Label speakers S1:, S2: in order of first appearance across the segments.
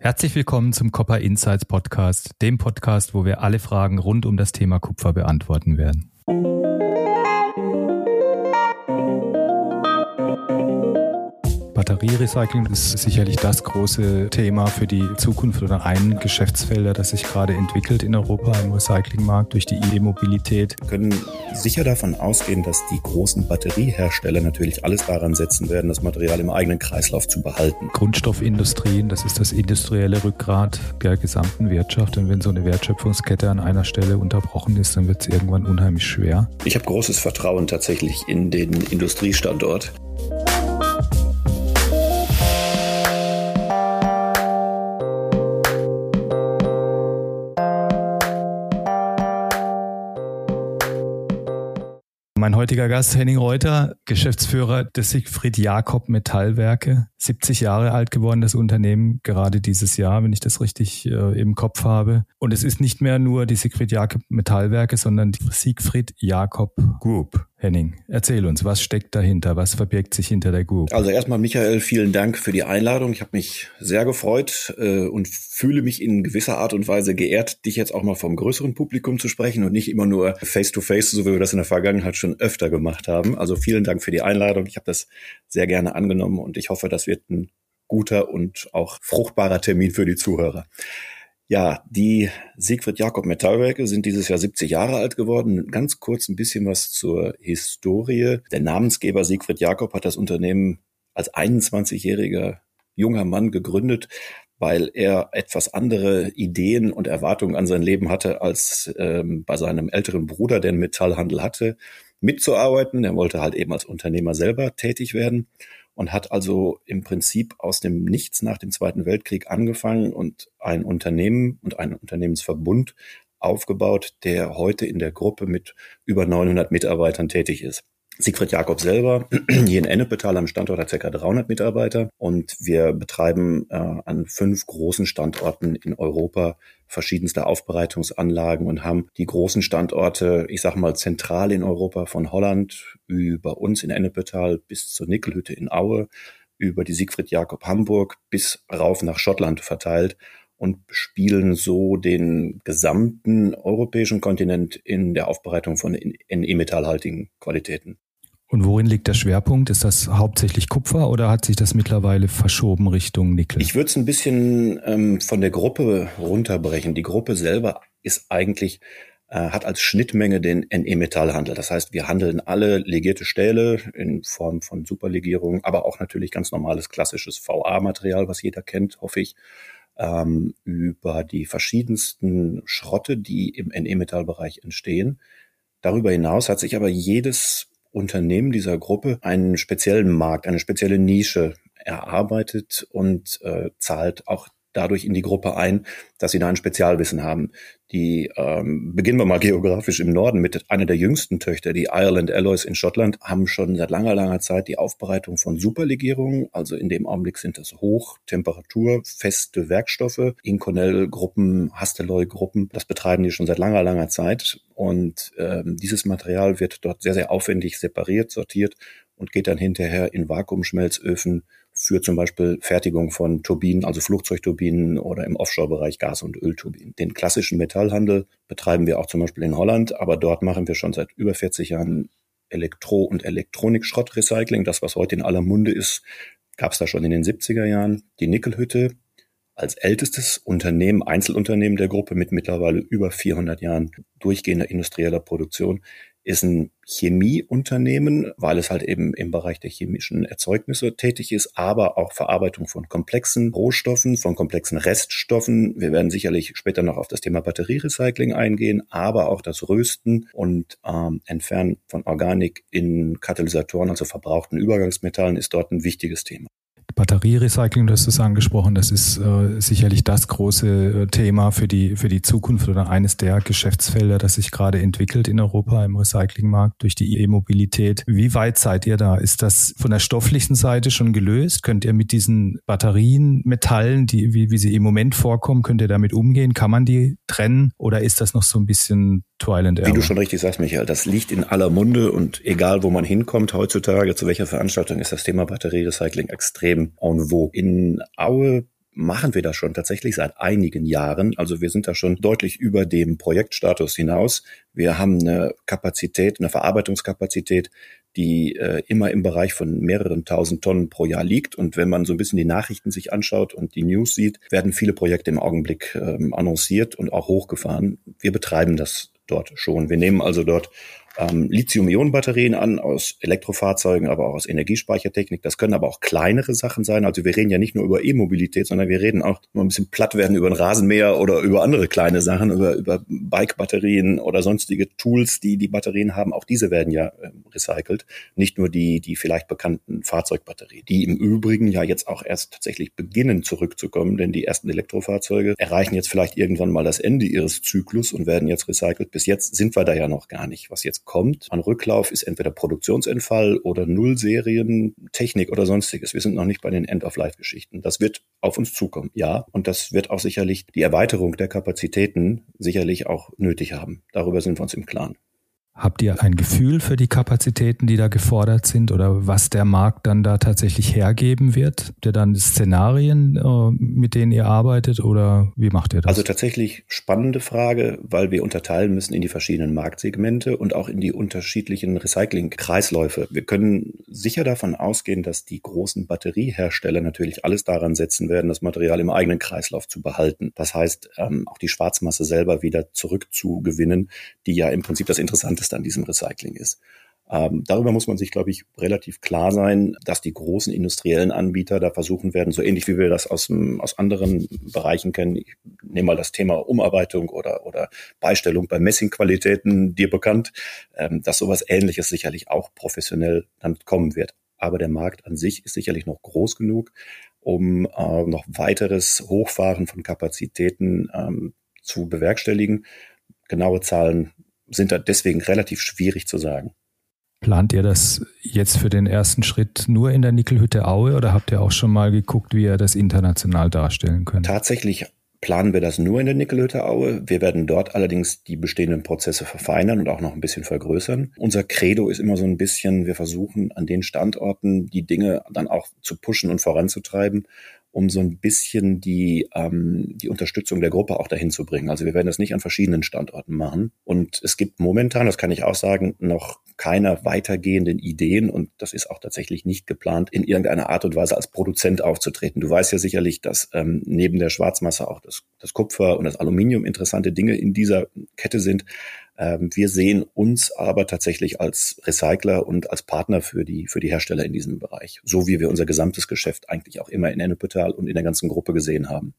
S1: Herzlich willkommen zum Copper Insights Podcast, dem Podcast, wo wir alle Fragen rund um das Thema Kupfer beantworten werden. Batterierecycling ist sicherlich das große Thema für die Zukunft oder ein Geschäftsfelder, das sich gerade entwickelt in Europa im Recyclingmarkt durch die E-Mobilität.
S2: Wir können sicher davon ausgehen, dass die großen Batteriehersteller natürlich alles daran setzen werden, das Material im eigenen Kreislauf zu behalten.
S1: Grundstoffindustrien, das ist das industrielle Rückgrat der gesamten Wirtschaft. Und wenn so eine Wertschöpfungskette an einer Stelle unterbrochen ist, dann wird es irgendwann unheimlich schwer.
S2: Ich habe großes Vertrauen tatsächlich in den Industriestandort.
S1: Heutiger Gast Henning Reuter, Geschäftsführer des Siegfried Jakob Metallwerke, 70 Jahre alt geworden, das Unternehmen, gerade dieses Jahr, wenn ich das richtig äh, im Kopf habe. Und es ist nicht mehr nur die Siegfried Jakob Metallwerke, sondern die Siegfried Jakob Group. Henning, erzähl uns, was steckt dahinter? Was verbirgt sich hinter der Group?
S2: Also erstmal, Michael, vielen Dank für die Einladung. Ich habe mich sehr gefreut äh, und fühle mich in gewisser Art und Weise geehrt, dich jetzt auch mal vom größeren Publikum zu sprechen und nicht immer nur face-to-face, -face, so wie wir das in der Vergangenheit schon öfter gemacht haben. Also vielen Dank für die Einladung. Ich habe das sehr gerne angenommen und ich hoffe, das wird ein guter und auch fruchtbarer Termin für die Zuhörer. Ja, die Siegfried Jakob Metallwerke sind dieses Jahr 70 Jahre alt geworden. Ganz kurz ein bisschen was zur Historie. Der Namensgeber Siegfried Jakob hat das Unternehmen als 21-jähriger junger Mann gegründet, weil er etwas andere Ideen und Erwartungen an sein Leben hatte als ähm, bei seinem älteren Bruder, der einen Metallhandel hatte, mitzuarbeiten. Er wollte halt eben als Unternehmer selber tätig werden und hat also im Prinzip aus dem Nichts nach dem Zweiten Weltkrieg angefangen und ein Unternehmen und einen Unternehmensverbund aufgebaut, der heute in der Gruppe mit über 900 Mitarbeitern tätig ist. Siegfried Jakob selber, hier in Ennepetal am Standort hat ca. 300 Mitarbeiter und wir betreiben äh, an fünf großen Standorten in Europa verschiedenste Aufbereitungsanlagen und haben die großen Standorte, ich sage mal zentral in Europa von Holland über uns in Ennepetal bis zur Nickelhütte in Aue, über die Siegfried Jakob Hamburg bis rauf nach Schottland verteilt und spielen so den gesamten europäischen Kontinent in der Aufbereitung von NE-metallhaltigen Qualitäten.
S1: Und worin liegt der Schwerpunkt? Ist das hauptsächlich Kupfer oder hat sich das mittlerweile verschoben Richtung Nickel?
S2: Ich würde es ein bisschen ähm, von der Gruppe runterbrechen. Die Gruppe selber ist eigentlich äh, hat als Schnittmenge den NE-Metallhandel. Das heißt, wir handeln alle legierte Stähle in Form von Superlegierung, aber auch natürlich ganz normales klassisches VA-Material, was jeder kennt, hoffe ich, ähm, über die verschiedensten Schrotte, die im NE-Metallbereich entstehen. Darüber hinaus hat sich aber jedes Unternehmen dieser Gruppe einen speziellen Markt, eine spezielle Nische erarbeitet und äh, zahlt auch dadurch in die Gruppe ein, dass sie da ein Spezialwissen haben. Die ähm, beginnen wir mal geografisch im Norden mit einer der jüngsten Töchter, die Ireland Alloys in Schottland, haben schon seit langer, langer Zeit die Aufbereitung von Superlegierungen. Also in dem Augenblick sind das Hochtemperatur, feste Werkstoffe, Inconel-Gruppen, Hastelloy-Gruppen. Das betreiben die schon seit langer, langer Zeit. Und ähm, dieses Material wird dort sehr, sehr aufwendig separiert, sortiert und geht dann hinterher in Vakuumschmelzöfen für zum Beispiel Fertigung von Turbinen, also Flugzeugturbinen oder im Offshore-Bereich Gas- und Ölturbinen. Den klassischen Metallhandel betreiben wir auch zum Beispiel in Holland, aber dort machen wir schon seit über 40 Jahren Elektro- und Elektronikschrottrecycling. Das, was heute in aller Munde ist, gab es da schon in den 70er Jahren. Die Nickelhütte als ältestes Unternehmen, Einzelunternehmen der Gruppe mit mittlerweile über 400 Jahren durchgehender industrieller Produktion, ist ein Chemieunternehmen, weil es halt eben im Bereich der chemischen Erzeugnisse tätig ist, aber auch Verarbeitung von komplexen Rohstoffen, von komplexen Reststoffen. Wir werden sicherlich später noch auf das Thema Batterierecycling eingehen, aber auch das Rösten und ähm, Entfernen von Organik in Katalysatoren, also verbrauchten Übergangsmetallen, ist dort ein wichtiges Thema.
S1: Batterierecycling, du hast es angesprochen, das ist äh, sicherlich das große äh, Thema für die, für die Zukunft oder eines der Geschäftsfelder, das sich gerade entwickelt in Europa im Recyclingmarkt durch die E-Mobilität. Wie weit seid ihr da? Ist das von der stofflichen Seite schon gelöst? Könnt ihr mit diesen Batterien, Metallen, die, wie, wie sie im Moment vorkommen, könnt ihr damit umgehen? Kann man die trennen oder ist das noch so ein bisschen Twilight
S2: Wie du schon richtig sagst, Michael, das liegt in aller Munde und egal, wo man hinkommt heutzutage, zu welcher Veranstaltung ist das Thema Batterierecycling extrem en vogue. In Aue machen wir das schon tatsächlich seit einigen Jahren. Also wir sind da schon deutlich über dem Projektstatus hinaus. Wir haben eine Kapazität, eine Verarbeitungskapazität, die äh, immer im Bereich von mehreren tausend Tonnen pro Jahr liegt. Und wenn man so ein bisschen die Nachrichten sich anschaut und die News sieht, werden viele Projekte im Augenblick ähm, annonciert und auch hochgefahren. Wir betreiben das dort schon. Wir nehmen also dort ähm, Lithium-Ionen-Batterien an aus Elektrofahrzeugen, aber auch aus Energiespeichertechnik. Das können aber auch kleinere Sachen sein. Also wir reden ja nicht nur über E-Mobilität, sondern wir reden auch nur ein bisschen platt werden über ein Rasenmäher oder über andere kleine Sachen, über, über Bike-Batterien oder sonstige Tools, die die Batterien haben. Auch diese werden ja äh, recycelt. Nicht nur die, die vielleicht bekannten Fahrzeugbatterien, die im Übrigen ja jetzt auch erst tatsächlich beginnen zurückzukommen, denn die ersten Elektrofahrzeuge erreichen jetzt vielleicht irgendwann mal das Ende ihres Zyklus und werden jetzt recycelt. Bis jetzt sind wir da ja noch gar nicht. Was jetzt kommt an Rücklauf, ist entweder Produktionsentfall oder Nullserien, Technik oder sonstiges. Wir sind noch nicht bei den End-of-Life-Geschichten. Das wird auf uns zukommen, ja. Und das wird auch sicherlich die Erweiterung der Kapazitäten sicherlich auch nötig haben. Darüber sind wir uns im Klaren.
S1: Habt ihr ein Gefühl für die Kapazitäten, die da gefordert sind oder was der Markt dann da tatsächlich hergeben wird? Habt ihr dann Szenarien, äh, mit denen ihr arbeitet oder wie macht ihr das?
S2: Also tatsächlich spannende Frage, weil wir unterteilen müssen in die verschiedenen Marktsegmente und auch in die unterschiedlichen Recycling-Kreisläufe. Wir können sicher davon ausgehen, dass die großen Batteriehersteller natürlich alles daran setzen werden, das Material im eigenen Kreislauf zu behalten. Das heißt, ähm, auch die Schwarzmasse selber wieder zurückzugewinnen, die ja im Prinzip das Interessanteste Rest an diesem Recycling ist. Ähm, darüber muss man sich, glaube ich, relativ klar sein, dass die großen industriellen Anbieter da versuchen werden, so ähnlich wie wir das aus, aus anderen Bereichen kennen. Ich nehme mal das Thema Umarbeitung oder, oder Beistellung bei Messingqualitäten, dir bekannt, ähm, dass sowas Ähnliches sicherlich auch professionell dann kommen wird. Aber der Markt an sich ist sicherlich noch groß genug, um äh, noch weiteres Hochfahren von Kapazitäten ähm, zu bewerkstelligen. Genaue Zahlen sind da deswegen relativ schwierig zu sagen.
S1: Plant ihr das jetzt für den ersten Schritt nur in der Nickelhütte Aue oder habt ihr auch schon mal geguckt, wie ihr das international darstellen könnt?
S2: Tatsächlich planen wir das nur in der Nickelhütte Aue. Wir werden dort allerdings die bestehenden Prozesse verfeinern und auch noch ein bisschen vergrößern. Unser Credo ist immer so ein bisschen, wir versuchen an den Standorten die Dinge dann auch zu pushen und voranzutreiben um so ein bisschen die, ähm, die Unterstützung der Gruppe auch dahin zu bringen. Also wir werden das nicht an verschiedenen Standorten machen. Und es gibt momentan, das kann ich auch sagen, noch keine weitergehenden Ideen und das ist auch tatsächlich nicht geplant, in irgendeiner Art und Weise als Produzent aufzutreten. Du weißt ja sicherlich, dass ähm, neben der Schwarzmasse auch das, das Kupfer und das Aluminium interessante Dinge in dieser Kette sind. Ähm, wir sehen uns aber tatsächlich als Recycler und als Partner für die, für die Hersteller in diesem Bereich. So wie wir unser gesamtes Geschäft eigentlich auch immer in Ennepetal und in der ganzen Gruppe gesehen haben.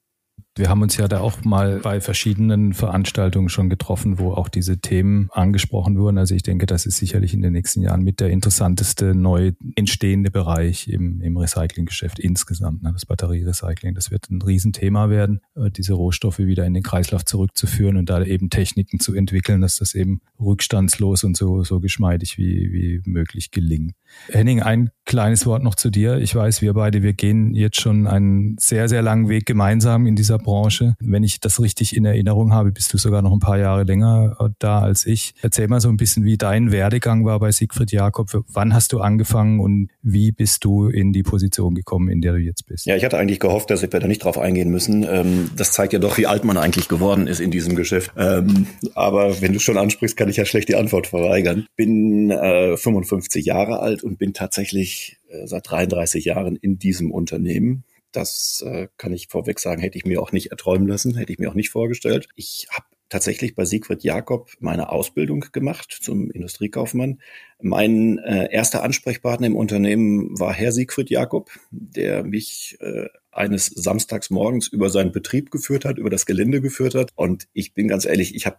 S1: Wir haben uns ja da auch mal bei verschiedenen Veranstaltungen schon getroffen, wo auch diese Themen angesprochen wurden. Also ich denke, das ist sicherlich in den nächsten Jahren mit der interessanteste neu entstehende Bereich im, im Recyclinggeschäft insgesamt. Ne? Das Batterierecycling, das wird ein Riesenthema werden, äh, diese Rohstoffe wieder in den Kreislauf zurückzuführen und da eben Techniken zu entwickeln, dass das eben rückstandslos und so, so geschmeidig wie, wie möglich gelingt. Henning, ein kleines Wort noch zu dir. Ich weiß, wir beide, wir gehen jetzt schon einen sehr, sehr langen Weg gemeinsam in dieser Branche. Wenn ich das richtig in Erinnerung habe, bist du sogar noch ein paar Jahre länger äh, da als ich. Erzähl mal so ein bisschen, wie dein Werdegang war bei Siegfried Jakob. Wann hast du angefangen und wie bist du in die Position gekommen, in der du jetzt bist?
S2: Ja, ich hatte eigentlich gehofft, dass wir da nicht drauf eingehen müssen. Ähm, das zeigt ja doch, wie alt man eigentlich geworden ist in diesem Geschäft. Ähm, aber wenn du schon ansprichst, kann ich ja schlecht die Antwort verweigern. Bin 55 äh, Jahre alt und bin tatsächlich äh, seit 33 Jahren in diesem Unternehmen. Das äh, kann ich vorweg sagen, hätte ich mir auch nicht erträumen lassen, hätte ich mir auch nicht vorgestellt. Ich habe tatsächlich bei Siegfried Jakob meine Ausbildung gemacht zum Industriekaufmann. Mein äh, erster Ansprechpartner im Unternehmen war Herr Siegfried Jakob, der mich äh, eines Samstags morgens über seinen Betrieb geführt hat, über das Gelände geführt hat. Und ich bin ganz ehrlich, ich habe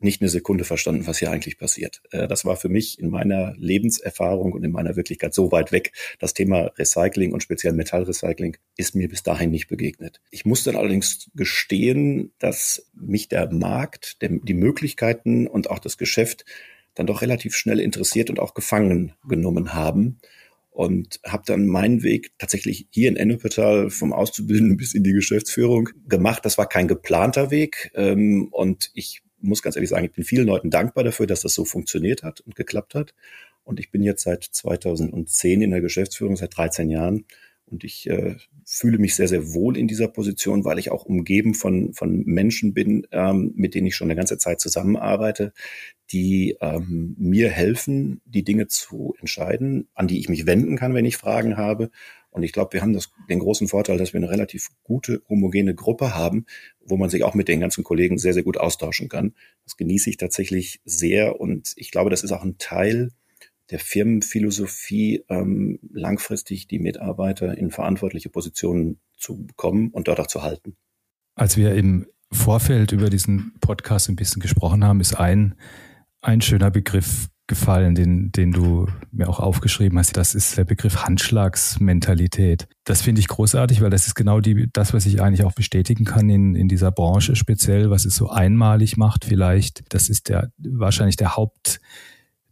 S2: nicht eine Sekunde verstanden, was hier eigentlich passiert. Äh, das war für mich in meiner Lebenserfahrung und in meiner Wirklichkeit so weit weg. Das Thema Recycling und speziell Metallrecycling ist mir bis dahin nicht begegnet. Ich muss dann allerdings gestehen, dass mich der Markt, die Möglichkeiten und auch das Geschäft dann doch relativ schnell interessiert und auch gefangen genommen haben und habe dann meinen Weg tatsächlich hier in Ennepetal vom Auszubildenden bis in die Geschäftsführung gemacht. Das war kein geplanter Weg ähm, und ich muss ganz ehrlich sagen, ich bin vielen Leuten dankbar dafür, dass das so funktioniert hat und geklappt hat. Und ich bin jetzt seit 2010 in der Geschäftsführung, seit 13 Jahren Und ich äh, fühle mich sehr, sehr wohl in dieser Position, weil ich auch umgeben von, von Menschen bin, ähm, mit denen ich schon eine ganze Zeit zusammenarbeite, die ähm, mir helfen, die Dinge zu entscheiden, an die ich mich wenden kann, wenn ich Fragen habe. Und ich glaube, wir haben das, den großen Vorteil, dass wir eine relativ gute, homogene Gruppe haben, wo man sich auch mit den ganzen Kollegen sehr, sehr gut austauschen kann. Das genieße ich tatsächlich sehr. Und ich glaube, das ist auch ein Teil der Firmenphilosophie, ähm, langfristig die Mitarbeiter in verantwortliche Positionen zu bekommen und dort auch zu halten.
S1: Als wir im Vorfeld über diesen Podcast ein bisschen gesprochen haben, ist ein, ein schöner Begriff gefallen, den, den du mir auch aufgeschrieben hast. Das ist der Begriff Handschlagsmentalität. Das finde ich großartig, weil das ist genau die, das, was ich eigentlich auch bestätigen kann in, in dieser Branche speziell, was es so einmalig macht vielleicht. Das ist der, wahrscheinlich der Haupt,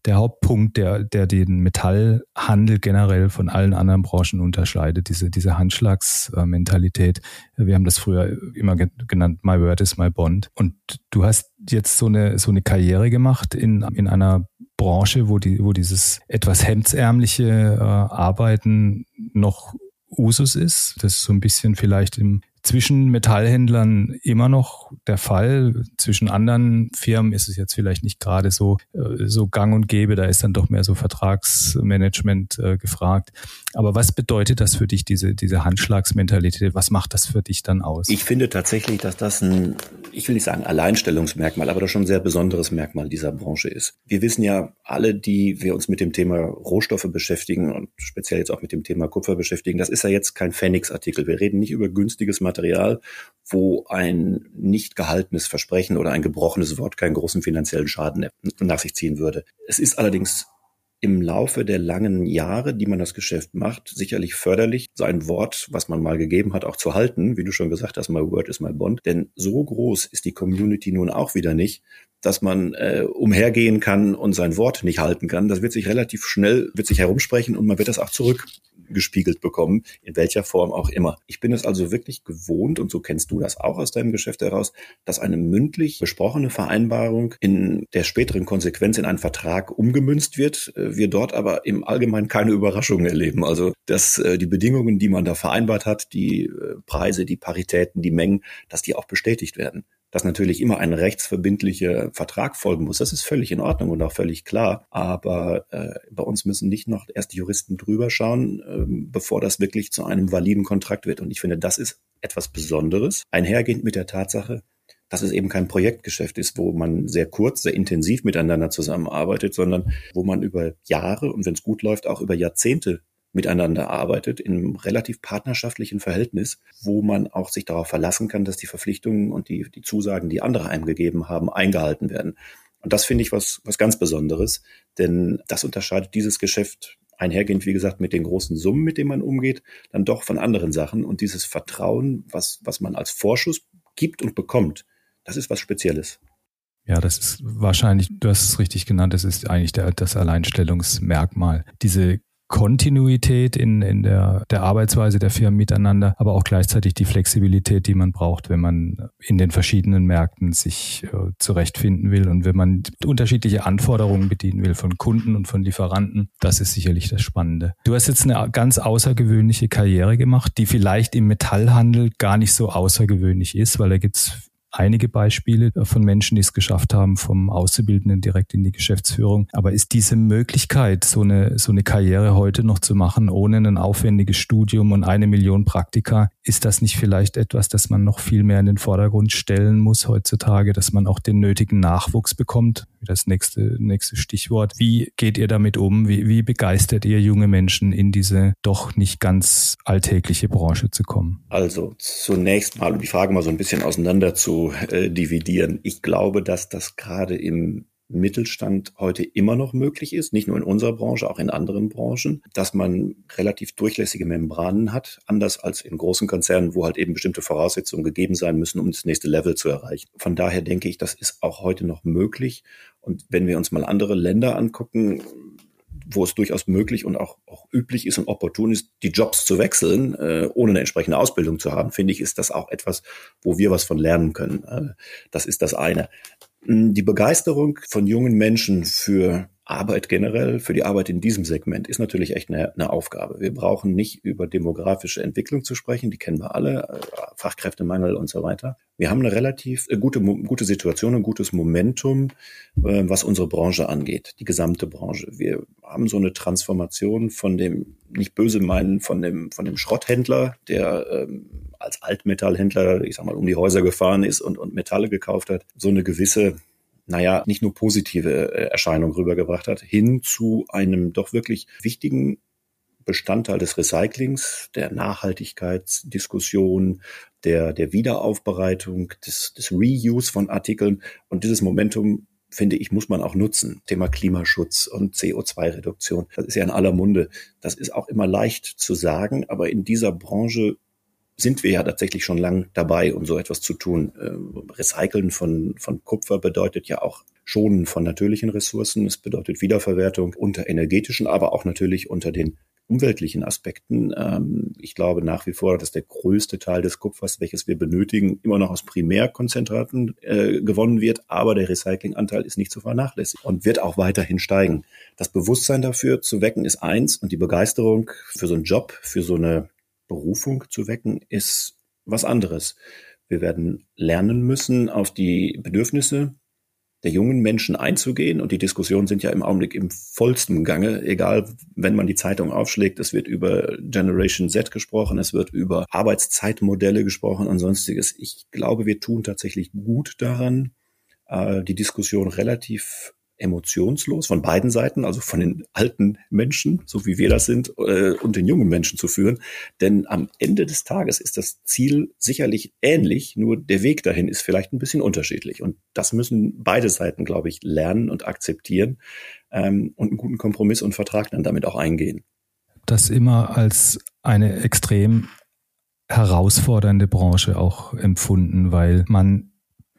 S1: der Hauptpunkt, der, der den Metallhandel generell von allen anderen Branchen unterscheidet, diese, diese Handschlagsmentalität. Wir haben das früher immer genannt, my word is my bond. Und du hast jetzt so eine, so eine Karriere gemacht in, in einer Branche, wo die, wo dieses etwas hemdsärmliche äh, Arbeiten noch Usus ist. Das ist so ein bisschen vielleicht im, zwischen Metallhändlern immer noch der Fall. Zwischen anderen Firmen ist es jetzt vielleicht nicht gerade so, äh, so gang und gäbe. Da ist dann doch mehr so Vertragsmanagement äh, gefragt. Aber was bedeutet das für dich, diese, diese Handschlagsmentalität? Was macht das für dich dann aus?
S2: Ich finde tatsächlich, dass das ein, ich will nicht sagen Alleinstellungsmerkmal, aber doch schon ein sehr besonderes Merkmal dieser Branche ist. Wir wissen ja alle, die wir uns mit dem Thema Rohstoffe beschäftigen und speziell jetzt auch mit dem Thema Kupfer beschäftigen, das ist ja jetzt kein Phoenix-Artikel. Wir reden nicht über günstiges Material Material, wo ein nicht gehaltenes Versprechen oder ein gebrochenes Wort keinen großen finanziellen Schaden nach sich ziehen würde. Es ist allerdings im Laufe der langen Jahre, die man das Geschäft macht, sicherlich förderlich, sein Wort, was man mal gegeben hat, auch zu halten. Wie du schon gesagt hast, my word is my bond. Denn so groß ist die Community nun auch wieder nicht, dass man äh, umhergehen kann und sein Wort nicht halten kann. Das wird sich relativ schnell, wird sich herumsprechen und man wird das auch zurück gespiegelt bekommen, in welcher Form auch immer. Ich bin es also wirklich gewohnt, und so kennst du das auch aus deinem Geschäft heraus, dass eine mündlich besprochene Vereinbarung in der späteren Konsequenz in einen Vertrag umgemünzt wird, äh, wir dort aber im Allgemeinen keine Überraschungen erleben. Also, dass äh, die Bedingungen, die man da vereinbart hat, die äh, Preise, die Paritäten, die Mengen, dass die auch bestätigt werden dass natürlich immer ein rechtsverbindlicher Vertrag folgen muss. Das ist völlig in Ordnung und auch völlig klar. Aber äh, bei uns müssen nicht noch erst Juristen drüber schauen, äh, bevor das wirklich zu einem validen Kontrakt wird. Und ich finde, das ist etwas Besonderes, einhergehend mit der Tatsache, dass es eben kein Projektgeschäft ist, wo man sehr kurz, sehr intensiv miteinander zusammenarbeitet, sondern wo man über Jahre und wenn es gut läuft, auch über Jahrzehnte miteinander arbeitet, in einem relativ partnerschaftlichen Verhältnis, wo man auch sich darauf verlassen kann, dass die Verpflichtungen und die, die Zusagen, die andere einem gegeben haben, eingehalten werden. Und das finde ich was, was ganz Besonderes, denn das unterscheidet dieses Geschäft einhergehend, wie gesagt, mit den großen Summen, mit denen man umgeht, dann doch von anderen Sachen. Und dieses Vertrauen, was, was man als Vorschuss gibt und bekommt, das ist was Spezielles.
S1: Ja, das ist wahrscheinlich, du hast es richtig genannt, das ist eigentlich der, das Alleinstellungsmerkmal. Diese Kontinuität in, in der, der Arbeitsweise der Firmen miteinander, aber auch gleichzeitig die Flexibilität, die man braucht, wenn man in den verschiedenen Märkten sich äh, zurechtfinden will und wenn man unterschiedliche Anforderungen bedienen will von Kunden und von Lieferanten. Das ist sicherlich das Spannende. Du hast jetzt eine ganz außergewöhnliche Karriere gemacht, die vielleicht im Metallhandel gar nicht so außergewöhnlich ist, weil da gibt's einige Beispiele von Menschen, die es geschafft haben, vom Auszubildenden direkt in die Geschäftsführung. Aber ist diese Möglichkeit, so eine, so eine Karriere heute noch zu machen, ohne ein aufwendiges Studium und eine Million Praktika, ist das nicht vielleicht etwas, das man noch viel mehr in den Vordergrund stellen muss heutzutage, dass man auch den nötigen Nachwuchs bekommt? Das nächste, nächste Stichwort. Wie geht ihr damit um? Wie, wie begeistert ihr junge Menschen in diese doch nicht ganz alltägliche Branche zu kommen?
S2: Also zunächst mal, um die Frage mal so ein bisschen auseinander zu äh, dividieren. Ich glaube, dass das gerade im Mittelstand heute immer noch möglich ist, nicht nur in unserer Branche, auch in anderen Branchen, dass man relativ durchlässige Membranen hat, anders als in großen Konzernen, wo halt eben bestimmte Voraussetzungen gegeben sein müssen, um das nächste Level zu erreichen. Von daher denke ich, das ist auch heute noch möglich. Und wenn wir uns mal andere Länder angucken, wo es durchaus möglich und auch, auch üblich ist und opportun ist, die Jobs zu wechseln, äh, ohne eine entsprechende Ausbildung zu haben, finde ich, ist das auch etwas, wo wir was von lernen können. Äh, das ist das eine. Hm, die Begeisterung von jungen Menschen für Arbeit generell, für die Arbeit in diesem Segment ist natürlich echt eine, eine, Aufgabe. Wir brauchen nicht über demografische Entwicklung zu sprechen, die kennen wir alle, äh, Fachkräftemangel und so weiter. Wir haben eine relativ äh, gute, gute Situation, ein gutes Momentum, äh, was unsere Branche angeht, die gesamte Branche. Wir haben so eine Transformation von dem, nicht böse meinen, von dem, von dem Schrotthändler, der ähm, als Altmetallhändler, ich sag mal, um die Häuser gefahren ist und, und Metalle gekauft hat, so eine gewisse naja, nicht nur positive äh, Erscheinungen rübergebracht hat, hin zu einem doch wirklich wichtigen Bestandteil des Recyclings, der Nachhaltigkeitsdiskussion, der, der Wiederaufbereitung, des, des Reuse von Artikeln. Und dieses Momentum, finde ich, muss man auch nutzen. Thema Klimaschutz und CO2-Reduktion. Das ist ja in aller Munde. Das ist auch immer leicht zu sagen, aber in dieser Branche sind wir ja tatsächlich schon lang dabei, um so etwas zu tun. Ähm, Recyceln von, von Kupfer bedeutet ja auch Schonen von natürlichen Ressourcen. Es bedeutet Wiederverwertung unter energetischen, aber auch natürlich unter den umweltlichen Aspekten. Ähm, ich glaube nach wie vor, dass der größte Teil des Kupfers, welches wir benötigen, immer noch aus Primärkonzentraten äh, gewonnen wird, aber der Recyclinganteil ist nicht zu vernachlässigen und wird auch weiterhin steigen. Das Bewusstsein dafür zu wecken ist eins und die Begeisterung für so einen Job, für so eine Berufung zu wecken, ist was anderes. Wir werden lernen müssen, auf die Bedürfnisse der jungen Menschen einzugehen. Und die Diskussionen sind ja im Augenblick im vollsten Gange. Egal, wenn man die Zeitung aufschlägt, es wird über Generation Z gesprochen, es wird über Arbeitszeitmodelle gesprochen und sonstiges. Ich glaube, wir tun tatsächlich gut daran, äh, die Diskussion relativ emotionslos von beiden Seiten, also von den alten Menschen, so wie wir das sind, äh, und den jungen Menschen zu führen. Denn am Ende des Tages ist das Ziel sicherlich ähnlich, nur der Weg dahin ist vielleicht ein bisschen unterschiedlich. Und das müssen beide Seiten, glaube ich, lernen und akzeptieren ähm, und einen guten Kompromiss und Vertrag dann damit auch eingehen.
S1: Das immer als eine extrem herausfordernde Branche auch empfunden, weil man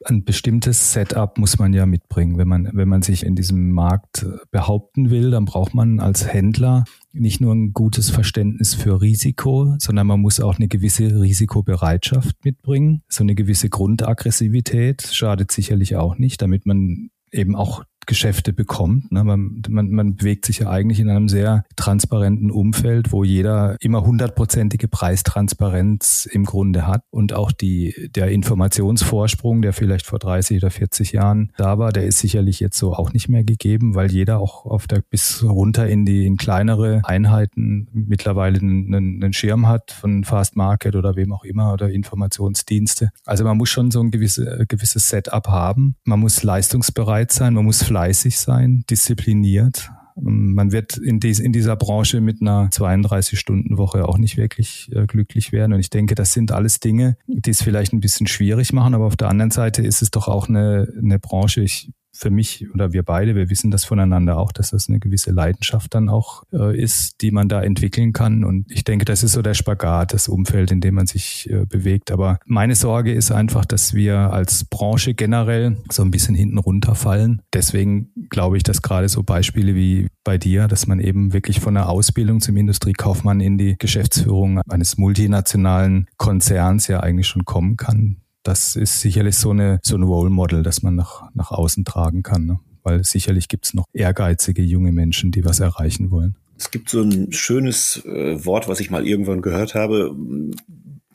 S1: ein bestimmtes Setup muss man ja mitbringen. Wenn man, wenn man sich in diesem Markt behaupten will, dann braucht man als Händler nicht nur ein gutes Verständnis für Risiko, sondern man muss auch eine gewisse Risikobereitschaft mitbringen. So eine gewisse Grundaggressivität schadet sicherlich auch nicht, damit man eben auch Geschäfte bekommt. Ne? Man, man, man bewegt sich ja eigentlich in einem sehr transparenten Umfeld, wo jeder immer hundertprozentige Preistransparenz im Grunde hat und auch die, der Informationsvorsprung, der vielleicht vor 30 oder 40 Jahren da war, der ist sicherlich jetzt so auch nicht mehr gegeben, weil jeder auch auf der bis runter in die in kleinere Einheiten mittlerweile einen, einen Schirm hat von Fast Market oder wem auch immer oder Informationsdienste. Also man muss schon so ein gewisse, gewisses Setup haben. Man muss leistungsbereit sein, man muss fleißig sein, diszipliniert. Man wird in, dies, in dieser Branche mit einer 32-Stunden-Woche auch nicht wirklich äh, glücklich werden. Und ich denke, das sind alles Dinge, die es vielleicht ein bisschen schwierig machen. Aber auf der anderen Seite ist es doch auch eine, eine Branche. Ich für mich oder wir beide, wir wissen das voneinander auch, dass das eine gewisse Leidenschaft dann auch äh, ist, die man da entwickeln kann. Und ich denke, das ist so der Spagat, das Umfeld, in dem man sich äh, bewegt. Aber meine Sorge ist einfach, dass wir als Branche generell so ein bisschen hinten runterfallen. Deswegen glaube ich, dass gerade so Beispiele wie bei dir, dass man eben wirklich von der Ausbildung zum Industriekaufmann in die Geschäftsführung eines multinationalen Konzerns ja eigentlich schon kommen kann das ist sicherlich so, eine, so ein Role Model, das man nach, nach außen tragen kann. Ne? Weil sicherlich gibt es noch ehrgeizige junge Menschen, die was erreichen wollen.
S2: Es gibt so ein schönes äh, Wort, was ich mal irgendwann gehört habe,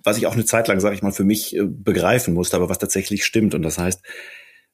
S2: was ich auch eine Zeit lang, sage ich mal, für mich äh, begreifen musste, aber was tatsächlich stimmt. Und das heißt,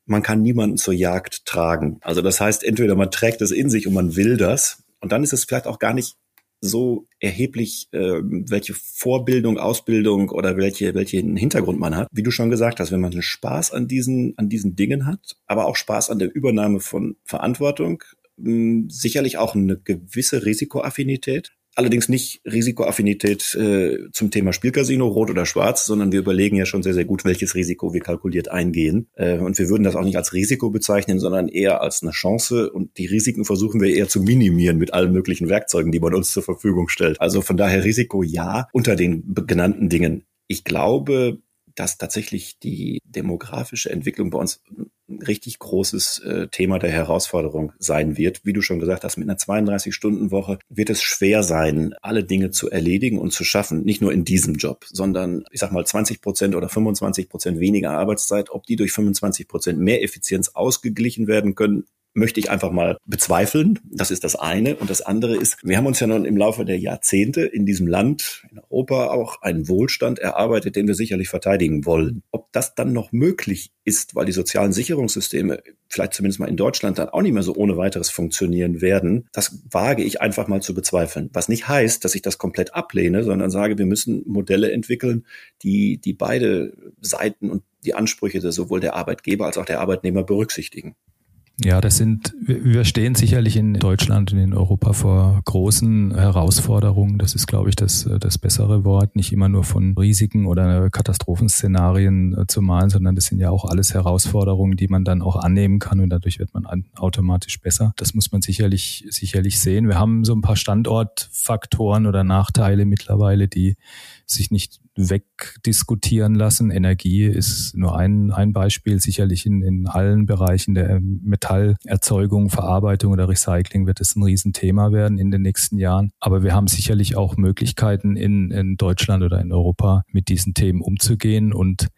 S2: man kann niemanden zur Jagd tragen. Also das heißt, entweder man trägt es in sich und man will das. Und dann ist es vielleicht auch gar nicht so erheblich, äh, welche Vorbildung, Ausbildung oder welche, welchen Hintergrund man hat. Wie du schon gesagt hast, wenn man Spaß an diesen, an diesen Dingen hat, aber auch Spaß an der Übernahme von Verantwortung, sicherlich auch eine gewisse Risikoaffinität, Allerdings nicht Risikoaffinität äh, zum Thema Spielcasino, rot oder schwarz, sondern wir überlegen ja schon sehr, sehr gut, welches Risiko wir kalkuliert eingehen. Äh, und wir würden das auch nicht als Risiko bezeichnen, sondern eher als eine Chance. Und die Risiken versuchen wir eher zu minimieren mit allen möglichen Werkzeugen, die man uns zur Verfügung stellt. Also von daher Risiko ja unter den genannten Dingen. Ich glaube, dass tatsächlich die demografische Entwicklung bei uns ein richtig großes äh, Thema der Herausforderung sein wird. Wie du schon gesagt hast, mit einer 32-Stunden-Woche wird es schwer sein, alle Dinge zu erledigen und zu schaffen. Nicht nur in diesem Job, sondern ich sag mal 20 Prozent oder 25 Prozent weniger Arbeitszeit. Ob die durch 25 Prozent mehr Effizienz ausgeglichen werden können, möchte ich einfach mal bezweifeln. Das ist das eine. Und das andere ist, wir haben uns ja nun im Laufe der Jahrzehnte in diesem Land, in Europa auch einen Wohlstand erarbeitet, den wir sicherlich verteidigen wollen. Ob das dann noch möglich ist, weil die sozialen Sicherungssysteme vielleicht zumindest mal in Deutschland dann auch nicht mehr so ohne weiteres funktionieren werden, das wage ich einfach mal zu bezweifeln. Was nicht heißt, dass ich das komplett ablehne, sondern sage, wir müssen Modelle entwickeln, die, die beide Seiten und die Ansprüche sowohl der Arbeitgeber als auch der Arbeitnehmer berücksichtigen.
S1: Ja, das sind, wir stehen sicherlich in Deutschland und in Europa vor großen Herausforderungen. Das ist, glaube ich, das, das bessere Wort. Nicht immer nur von Risiken oder Katastrophenszenarien äh, zu malen, sondern das sind ja auch alles Herausforderungen, die man dann auch annehmen kann und dadurch wird man automatisch besser. Das muss man sicherlich, sicherlich sehen. Wir haben so ein paar Standortfaktoren oder Nachteile mittlerweile, die sich nicht wegdiskutieren lassen. Energie ist nur ein, ein Beispiel. Sicherlich in, in allen Bereichen der Metallerzeugung, Verarbeitung oder Recycling wird es ein Riesenthema werden in den nächsten Jahren. Aber wir haben sicherlich auch Möglichkeiten in, in Deutschland oder in Europa mit diesen Themen umzugehen. Und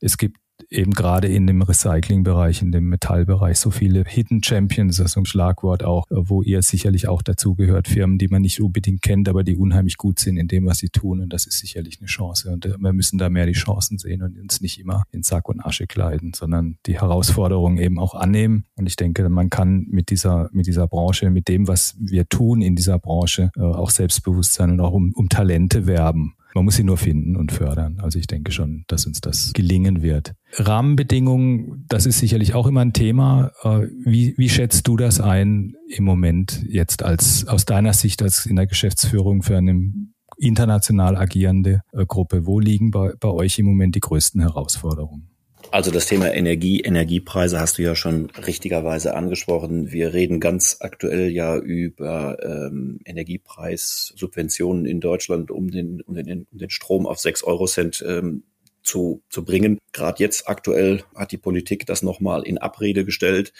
S1: es gibt eben gerade in dem Recycling-Bereich, in dem Metallbereich so viele Hidden Champions, das ist ein Schlagwort auch, wo ihr sicherlich auch dazugehört, Firmen, die man nicht unbedingt kennt, aber die unheimlich gut sind in dem, was sie tun. Und das ist sicherlich eine Chance. Und äh, wir müssen da mehr die Chancen sehen und uns nicht immer in Sack und Asche kleiden, sondern die Herausforderungen eben auch annehmen. Und ich denke, man kann mit dieser, mit dieser Branche, mit dem, was wir tun in dieser Branche, äh, auch Selbstbewusstsein und auch um, um Talente werben. Man muss sie nur finden und fördern. Also ich denke schon, dass uns das gelingen wird. Rahmenbedingungen, das ist sicherlich auch immer ein Thema. Äh, wie, wie schätzt du das ein im Moment jetzt als aus deiner Sicht als in der Geschäftsführung für eine international agierende äh, Gruppe? Wo liegen bei, bei euch im Moment die größten Herausforderungen?
S2: Also das Thema Energie, Energiepreise hast du ja schon richtigerweise angesprochen. Wir reden ganz aktuell ja über ähm, Energiepreissubventionen in Deutschland, um den, um den, um den Strom auf sechs Euro Cent ähm, zu, zu bringen. Gerade jetzt aktuell hat die Politik das nochmal in Abrede gestellt.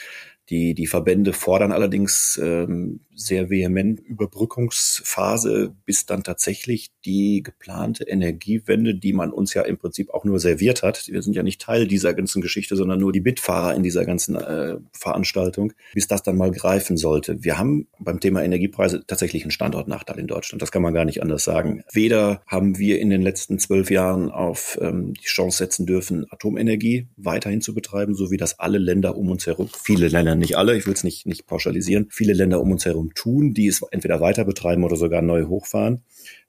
S2: Die, die Verbände fordern allerdings ähm, sehr vehement Überbrückungsphase, bis dann tatsächlich die geplante Energiewende, die man uns ja im Prinzip auch nur serviert hat, wir sind ja nicht Teil dieser ganzen Geschichte, sondern nur die Mitfahrer in dieser ganzen äh, Veranstaltung, bis das dann mal greifen sollte. Wir haben beim Thema Energiepreise tatsächlich einen Standortnachteil in Deutschland. Das kann man gar nicht anders sagen. Weder haben wir in den letzten zwölf Jahren auf ähm, die Chance setzen dürfen, Atomenergie weiterhin zu betreiben, so wie das alle Länder um uns herum, viele Länder Länder, nicht alle, ich will es nicht, nicht pauschalisieren, viele Länder um uns herum tun, die es entweder weiter betreiben oder sogar neu hochfahren.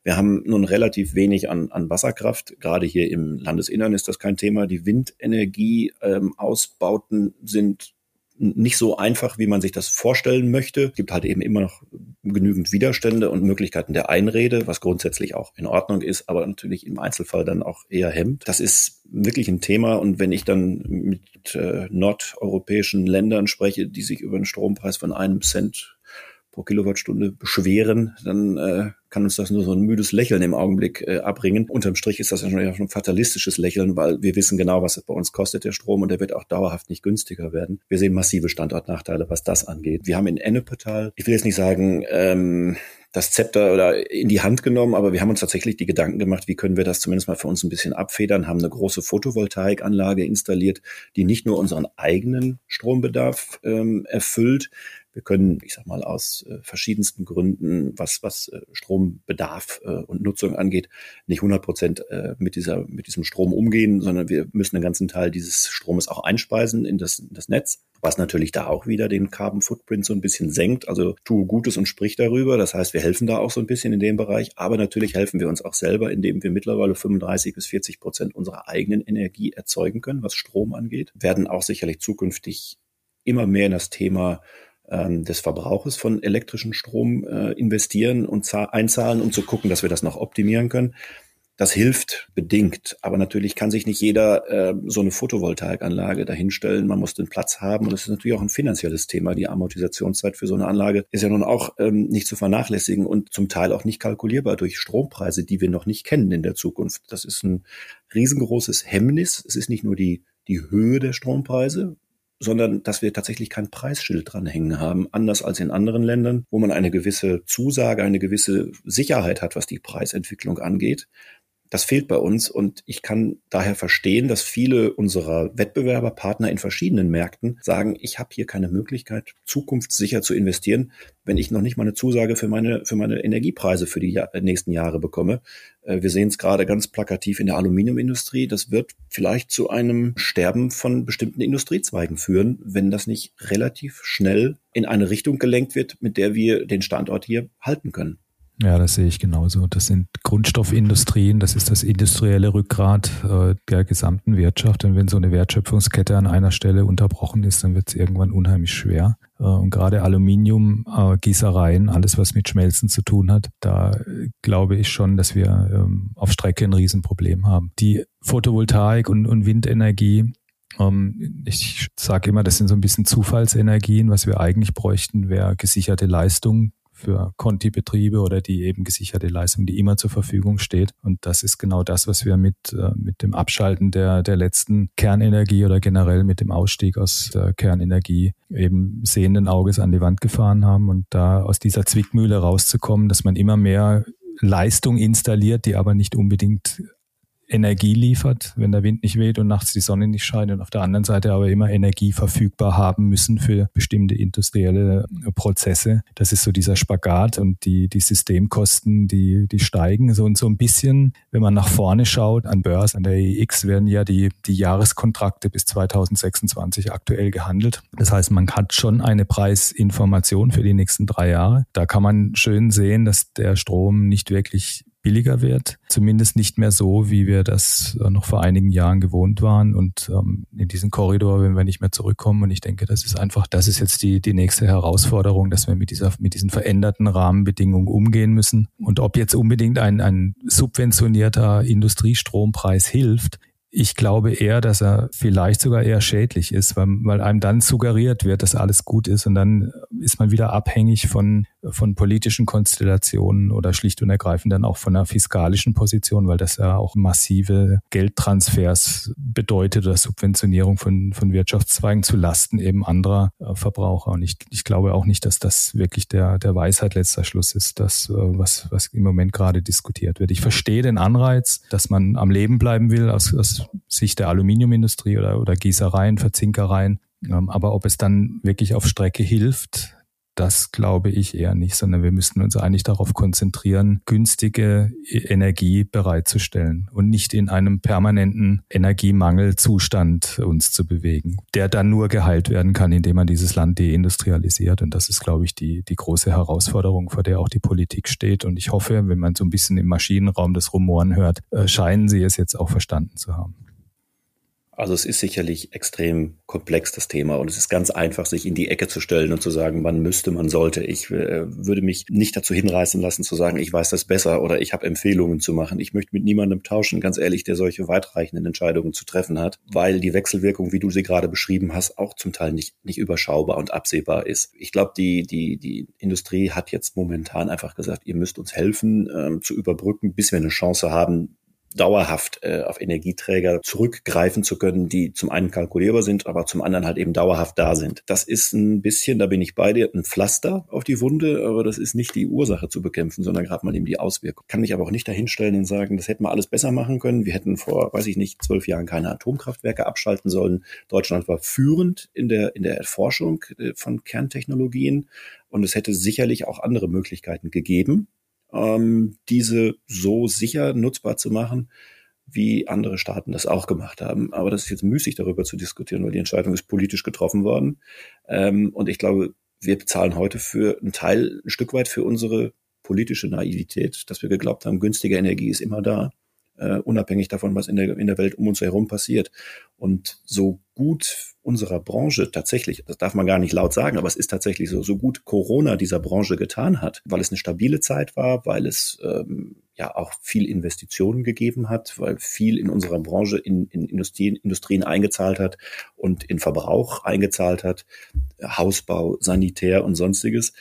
S2: Wir haben nun relativ wenig an, an Wasserkraft. Gerade hier im Landesinnern ist das kein Thema. Die Windenergie-Ausbauten ähm, sind nicht so einfach, wie man sich das vorstellen möchte. Es gibt halt eben immer noch genügend Widerstände und Möglichkeiten der Einrede, was grundsätzlich auch in Ordnung ist, aber natürlich im Einzelfall dann auch eher hemmt. Das ist wirklich ein Thema und wenn ich dann mit äh, nordeuropäischen Ländern spreche, die sich über einen Strompreis von einem Cent pro Kilowattstunde beschweren, dann äh, kann uns das nur so ein müdes Lächeln im Augenblick äh, abbringen. Unterm Strich ist das ja schon ein fatalistisches Lächeln, weil wir wissen genau, was es bei uns kostet, der Strom, und der wird auch dauerhaft nicht günstiger werden. Wir sehen massive Standortnachteile, was das angeht. Wir haben in Ennepetal, ich will jetzt nicht sagen, ähm, das Zepter oder in die Hand genommen, aber wir haben uns tatsächlich die Gedanken gemacht, wie können wir das zumindest mal für uns ein bisschen abfedern, haben eine große Photovoltaikanlage installiert, die nicht nur unseren eigenen Strombedarf ähm, erfüllt, wir können, ich sag mal, aus äh, verschiedensten Gründen, was, was äh, Strombedarf äh, und Nutzung angeht, nicht 100 Prozent äh, mit, dieser, mit diesem Strom umgehen, sondern wir müssen den ganzen Teil dieses Stromes auch einspeisen in das, in das Netz, was natürlich da auch wieder den Carbon Footprint so ein bisschen senkt. Also tue Gutes und sprich darüber. Das heißt, wir helfen da auch so ein bisschen in dem Bereich, aber natürlich helfen wir uns auch selber, indem wir mittlerweile 35 bis 40 Prozent unserer eigenen Energie erzeugen können, was Strom angeht, werden auch sicherlich zukünftig immer mehr in das Thema des Verbrauches von elektrischen Strom äh, investieren und einzahlen, um zu gucken, dass wir das noch optimieren können. Das hilft bedingt, aber natürlich kann sich nicht jeder äh, so eine Photovoltaikanlage dahinstellen. Man muss den Platz haben und das ist natürlich auch ein finanzielles Thema. Die Amortisationszeit für so eine Anlage ist ja nun auch ähm, nicht zu vernachlässigen und zum Teil auch nicht kalkulierbar durch Strompreise, die wir noch nicht kennen in der Zukunft. Das ist ein riesengroßes Hemmnis. Es ist nicht nur die die Höhe der Strompreise, sondern dass wir tatsächlich kein Preisschild dranhängen haben, anders als in anderen Ländern, wo man eine gewisse Zusage, eine gewisse Sicherheit hat, was die Preisentwicklung angeht. Das fehlt bei uns und ich kann daher verstehen, dass viele unserer Wettbewerberpartner in verschiedenen Märkten sagen, ich habe hier keine Möglichkeit, zukunftssicher zu investieren, wenn ich noch nicht mal eine Zusage für meine, für meine Energiepreise für die Jahr, nächsten Jahre bekomme. Äh, wir sehen es gerade ganz plakativ in der Aluminiumindustrie. Das wird vielleicht zu einem Sterben von bestimmten Industriezweigen führen, wenn das nicht relativ schnell in eine Richtung gelenkt wird, mit der wir den Standort hier halten können.
S1: Ja, das sehe ich genauso. Das sind Grundstoffindustrien, das ist das industrielle Rückgrat äh, der gesamten Wirtschaft. Und wenn so eine Wertschöpfungskette an einer Stelle unterbrochen ist, dann wird es irgendwann unheimlich schwer. Äh, und gerade Aluminium, äh, Gießereien, alles was mit Schmelzen zu tun hat, da glaube ich schon, dass wir ähm, auf Strecke ein Riesenproblem haben. Die Photovoltaik und, und Windenergie, ähm, ich sage immer, das sind so ein bisschen Zufallsenergien. Was wir eigentlich bräuchten, wäre gesicherte Leistung für Conti-Betriebe oder die eben gesicherte Leistung, die immer zur Verfügung steht. Und das ist genau das, was wir mit, äh, mit dem Abschalten der, der letzten Kernenergie oder generell mit dem Ausstieg aus der Kernenergie eben sehenden Auges an die Wand gefahren haben und da aus dieser Zwickmühle rauszukommen, dass man immer mehr Leistung installiert, die aber nicht unbedingt Energie liefert, wenn der Wind nicht weht und nachts die Sonne nicht scheint und auf der anderen Seite aber immer Energie verfügbar haben müssen für bestimmte industrielle äh, Prozesse. Das ist so dieser Spagat und die, die Systemkosten, die, die steigen so und so ein bisschen, wenn man nach vorne schaut, an Börse, an der EX werden ja die, die Jahreskontrakte bis 2026 aktuell gehandelt. Das heißt, man hat schon eine Preisinformation für die nächsten drei Jahre. Da kann man schön sehen, dass der Strom nicht wirklich billiger wird. Zumindest nicht mehr so, wie wir das äh, noch vor einigen Jahren gewohnt waren. Und ähm, in diesen Korridor wenn wir nicht mehr zurückkommen. Und ich denke, das ist einfach, das ist jetzt die, die nächste Herausforderung, dass wir mit dieser, mit diesen veränderten Rahmenbedingungen umgehen müssen. Und ob jetzt unbedingt ein, ein subventionierter Industriestrompreis hilft, ich glaube eher, dass er vielleicht sogar eher schädlich ist, weil, weil einem dann suggeriert wird, dass alles gut ist und dann ist man wieder abhängig von, von politischen Konstellationen oder schlicht und ergreifend dann auch von einer fiskalischen Position, weil das ja auch massive Geldtransfers bedeutet oder Subventionierung von, von Wirtschaftszweigen zu Lasten eben anderer äh, Verbraucher. Und ich, ich glaube auch nicht, dass das wirklich der, der Weisheit letzter Schluss ist, das, äh, was, was im Moment gerade diskutiert wird. Ich verstehe den Anreiz, dass man am Leben bleiben will aus, aus Sicht der Aluminiumindustrie oder, oder Gießereien, Verzinkereien. Ähm, aber ob es dann wirklich auf Strecke hilft, das glaube ich eher nicht, sondern wir müssten uns eigentlich darauf konzentrieren, günstige e- Energie bereitzustellen und nicht in einem permanenten Energiemangelzustand uns zu bewegen, der dann nur geheilt werden kann, indem man dieses Land deindustrialisiert. Und das ist, glaube ich, die, die große Herausforderung, vor der auch die Politik steht. Und ich hoffe, wenn man so ein bisschen im Maschinenraum das Rumoren hört, äh, scheinen sie es jetzt auch verstanden zu haben.
S2: Also es ist sicherlich extrem komplex, das Thema. Und es ist ganz einfach, sich in die Ecke zu stellen und zu sagen, man müsste, man sollte. Ich äh, würde mich nicht dazu hinreißen lassen, zu sagen, ich weiß das besser oder ich habe Empfehlungen zu machen. Ich möchte mit niemandem tauschen, ganz ehrlich, der solche weitreichenden Entscheidungen zu treffen hat, weil die Wechselwirkung, wie du sie gerade beschrieben hast, auch zum Teil nicht, nicht überschaubar und absehbar ist. Ich glaube, die, die, die Industrie hat jetzt momentan einfach gesagt, ihr müsst uns helfen, ähm, zu überbrücken, bis wir eine Chance haben, dauerhaft äh, auf Energieträger zurückgreifen zu können, die zum einen kalkulierbar sind, aber zum anderen halt eben dauerhaft da sind. Das ist ein bisschen, da bin ich bei dir, ein Pflaster auf die Wunde, aber das ist nicht die Ursache zu bekämpfen, sondern gerade mal eben die Auswirkung. Kann mich aber auch nicht dahinstellen und sagen, das hätten wir alles besser machen können. Wir hätten vor, weiß ich nicht, zwölf Jahren keine Atomkraftwerke abschalten sollen. Deutschland war führend in der, in der Erforschung äh, von Kerntechnologien und es hätte sicherlich auch andere Möglichkeiten gegeben ähm, diese so sicher nutzbar zu machen, wie andere Staaten das auch gemacht haben. Aber das ist jetzt müßig, darüber zu diskutieren, weil die Entscheidung ist politisch getroffen worden. Ähm, und ich glaube, wir bezahlen heute für einen Teil, ein Stück weit für unsere politische Naivität, dass wir geglaubt haben, günstige Energie ist immer da äh, unabhängig davon, was in der, in der Welt um uns herum passiert. Und so gut unserer Branche tatsächlich, das darf man gar nicht laut sagen, aber es ist tatsächlich so, so gut Corona dieser Branche getan hat, weil es eine stabile Zeit war, weil es ähm, ja auch viel Investitionen gegeben hat, weil viel in unserer Branche in, in Industrien, Industrien eingezahlt hat und in Verbrauch eingezahlt hat, Hausbau, Sanitär und sonstiges.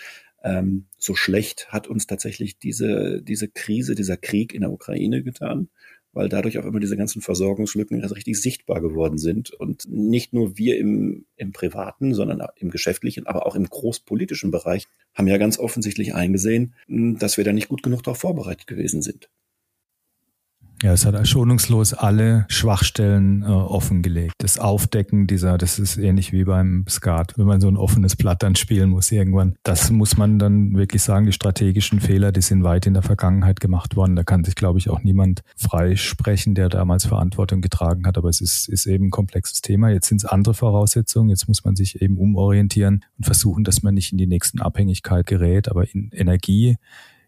S2: Ähm, so schlecht hat uns tatsächlich diese, diese Krise, dieser Krieg in der Ukraine getan weil dadurch auch immer diese ganzen Versorgungslücken also richtig sichtbar geworden sind. Und nicht nur wir im, im privaten, sondern im geschäftlichen, aber auch im großpolitischen Bereich haben ja ganz offensichtlich eingesehen, dass wir da nicht gut genug darauf vorbereitet gewesen sind.
S1: Ja, es hat schonungslos alle Schwachstellen äh, offengelegt. Das Aufdecken dieser, das ist ähnlich wie beim Skat, wenn man so ein offenes Blatt dann spielen muss irgendwann. Das muss man dann wirklich sagen, die strategischen Fehler, die sind weit in der Vergangenheit gemacht worden. Da kann sich, glaube ich, auch niemand freisprechen, der damals Verantwortung getragen hat. Aber es ist, ist eben ein komplexes Thema. Jetzt sind es andere Voraussetzungen. Jetzt muss man sich eben umorientieren und versuchen, dass man nicht in die nächsten Abhängigkeit gerät. Aber in Energie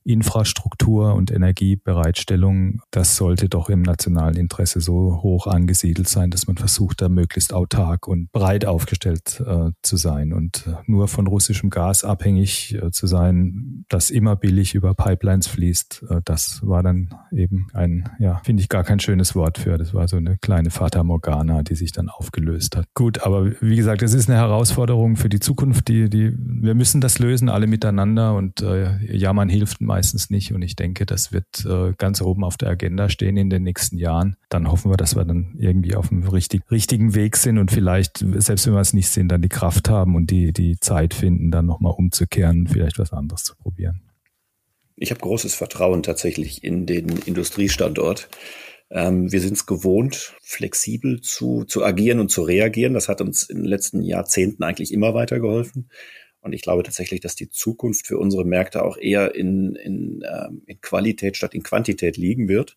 S1: Infrastruktur und Energiebereitstellung, das sollte doch im nationalen Interesse so hoch angesiedelt sein, dass man versucht, da möglichst autark und breit aufgestellt äh, zu sein und äh, nur von russischem Gas abhängig äh, zu sein, das immer billig über Pipelines fließt. Äh, das war dann eben ein, ja, finde ich gar kein schönes Wort für. Das war so eine kleine Fata Morgana, die sich dann aufgelöst hat. Gut, aber wie gesagt, es ist eine Herausforderung für die Zukunft. Die, die, wir müssen das lösen, alle miteinander und äh, ja, man hilft mal meistens nicht. Und ich denke, das wird äh, ganz oben auf der Agenda stehen in den nächsten Jahren. Dann hoffen wir, dass wir dann irgendwie auf dem richtig, richtigen Weg sind und vielleicht, selbst wenn wir es nicht sind, dann die Kraft haben und die, die Zeit finden, dann nochmal umzukehren und vielleicht was anderes zu probieren.
S2: Ich habe großes Vertrauen tatsächlich in den Industriestandort. Ähm, wir sind es gewohnt, flexibel zu, zu agieren und zu reagieren. Das hat uns in den letzten Jahrzehnten eigentlich immer weitergeholfen. Und ich glaube tatsächlich, dass die Zukunft für unsere Märkte auch eher in, in, ähm, in Qualität statt in Quantität liegen wird.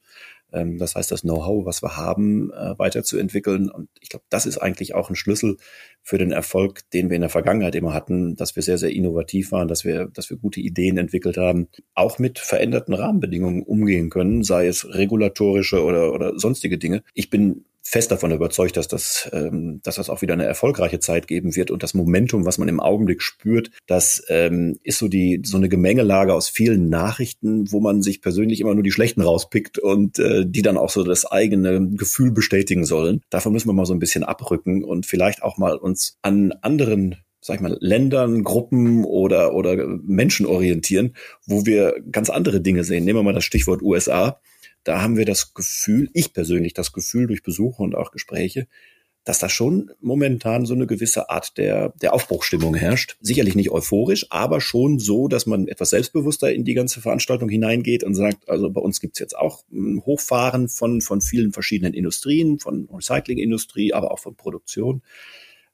S2: Ähm, das heißt, das Know-how, was wir haben, äh, weiterzuentwickeln. Und ich glaube, das ist eigentlich auch ein Schlüssel für den Erfolg, den wir in der Vergangenheit immer hatten, dass wir sehr, sehr innovativ waren, dass wir, dass wir gute Ideen entwickelt haben, auch mit veränderten Rahmenbedingungen umgehen können, sei es regulatorische oder, oder sonstige Dinge. Ich bin fest davon überzeugt, dass das, ähm, dass das auch wieder eine erfolgreiche Zeit geben wird und das Momentum, was man im Augenblick spürt, das ähm, ist so die so eine Gemengelage aus vielen Nachrichten, wo man sich persönlich immer nur die schlechten rauspickt und äh, die dann auch so das eigene Gefühl bestätigen sollen. Davon müssen wir mal so ein bisschen abrücken und vielleicht auch mal uns an anderen sag ich mal, Ländern, Gruppen oder, oder Menschen orientieren, wo wir ganz andere Dinge sehen. Nehmen wir mal das Stichwort USA da haben wir das Gefühl, ich persönlich das Gefühl durch Besuche und auch Gespräche, dass da schon momentan so eine gewisse Art der, der Aufbruchstimmung herrscht. Sicherlich nicht euphorisch, aber schon so, dass man etwas selbstbewusster in die ganze Veranstaltung hineingeht und sagt, also bei uns gibt's jetzt auch ein Hochfahren von, von vielen verschiedenen Industrien, von Recyclingindustrie, aber auch von Produktion,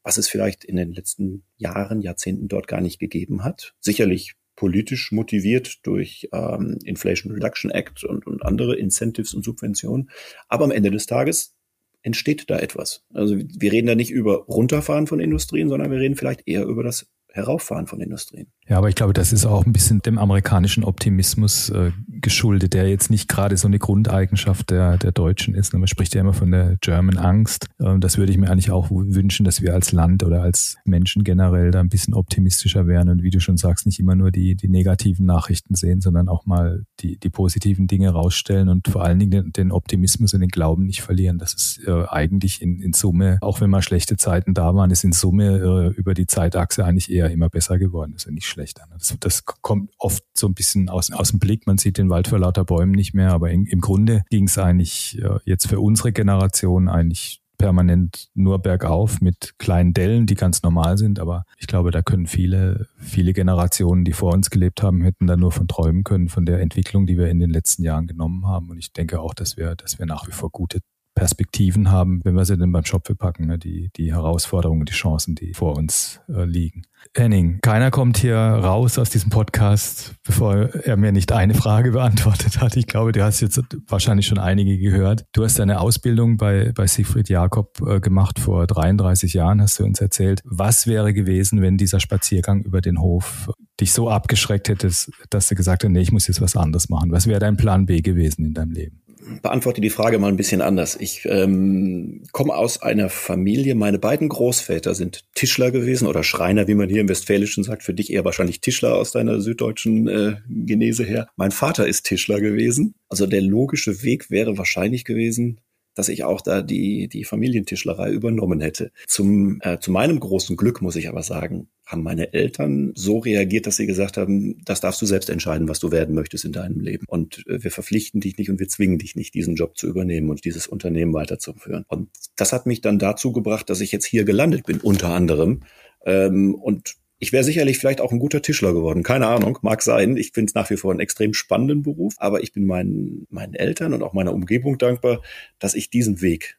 S2: was es vielleicht in den letzten Jahren, Jahrzehnten dort gar nicht gegeben hat. Sicherlich politisch motiviert durch ähm, Inflation Reduction Act und, und andere Incentives und Subventionen. Aber am Ende des Tages entsteht da etwas. Also wir reden da nicht über Runterfahren von Industrien, sondern wir reden vielleicht eher über das Herauffahren von Industrien.
S1: Ja, aber ich glaube, das ist auch ein bisschen dem amerikanischen Optimismus äh, geschuldet, der jetzt nicht gerade so eine Grundeigenschaft der, der Deutschen ist. Man spricht ja immer von der German Angst. Ähm, das würde ich mir eigentlich auch wünschen, dass wir als Land oder als Menschen generell da ein bisschen optimistischer wären und wie du schon sagst, nicht immer nur die, die negativen Nachrichten sehen, sondern auch mal die, die positiven Dinge rausstellen und vor allen Dingen den, den Optimismus und den Glauben nicht verlieren. Das ist äh, eigentlich in, in Summe, auch wenn mal schlechte Zeiten da waren, ist in Summe äh, über die Zeitachse eigentlich eher immer besser geworden. Das ist ja nicht schlechter. Ne? Das, das kommt oft so ein bisschen aus, aus dem Blick. Man sieht den Wald vor lauter Bäumen nicht mehr, aber in, im Grunde ging es eigentlich äh, jetzt für unsere Generation eigentlich permanent nur bergauf mit kleinen Dellen, die ganz normal sind. Aber ich glaube, da können viele, viele Generationen, die vor uns gelebt haben, hätten da nur von träumen können, von der Entwicklung, die wir in den letzten Jahren genommen haben. Und ich denke auch, dass wir, dass wir nach wie vor gute Perspektiven haben, wenn wir sie denn beim Schopfe packen, ne? die, die Herausforderungen, die Chancen, die vor uns äh, liegen. Henning, keiner kommt hier raus aus diesem Podcast, bevor er mir nicht eine Frage beantwortet hat. Ich glaube, du hast jetzt wahrscheinlich schon einige gehört. Du hast deine Ausbildung bei, bei Siegfried Jakob äh, gemacht vor 33 Jahren, hast du uns erzählt. Was wäre gewesen, wenn dieser Spaziergang über den Hof dich so abgeschreckt hättest, dass du gesagt hast, nee, ich muss jetzt was anderes machen? Was wäre dein Plan B gewesen in deinem Leben?
S2: Beantworte die Frage mal ein bisschen anders. Ich ähm, komme aus einer Familie, meine beiden Großväter sind Tischler gewesen oder Schreiner, wie man hier im Westfälischen sagt. Für dich eher wahrscheinlich Tischler aus deiner süddeutschen äh, Genese her. Mein Vater ist Tischler gewesen. Also der logische Weg wäre wahrscheinlich gewesen, dass ich auch da die, die Familientischlerei übernommen hätte. Zum, äh, zu meinem großen Glück muss ich aber sagen, haben meine Eltern so reagiert, dass sie gesagt haben, das darfst du selbst entscheiden, was du werden möchtest in deinem Leben. Und äh, wir verpflichten dich nicht und wir zwingen dich nicht, diesen Job zu übernehmen und dieses Unternehmen weiterzuführen. Und das hat mich dann dazu gebracht, dass ich jetzt hier gelandet bin, unter anderem. Ähm, und Ich wäre sicherlich vielleicht auch ein guter Tischler geworden. Keine Ahnung, mag sein. Ich finde es nach wie vor einen extrem spannenden Beruf, aber ich bin meinen, meinen Eltern und auch meiner Umgebung dankbar, dass ich diesen Weg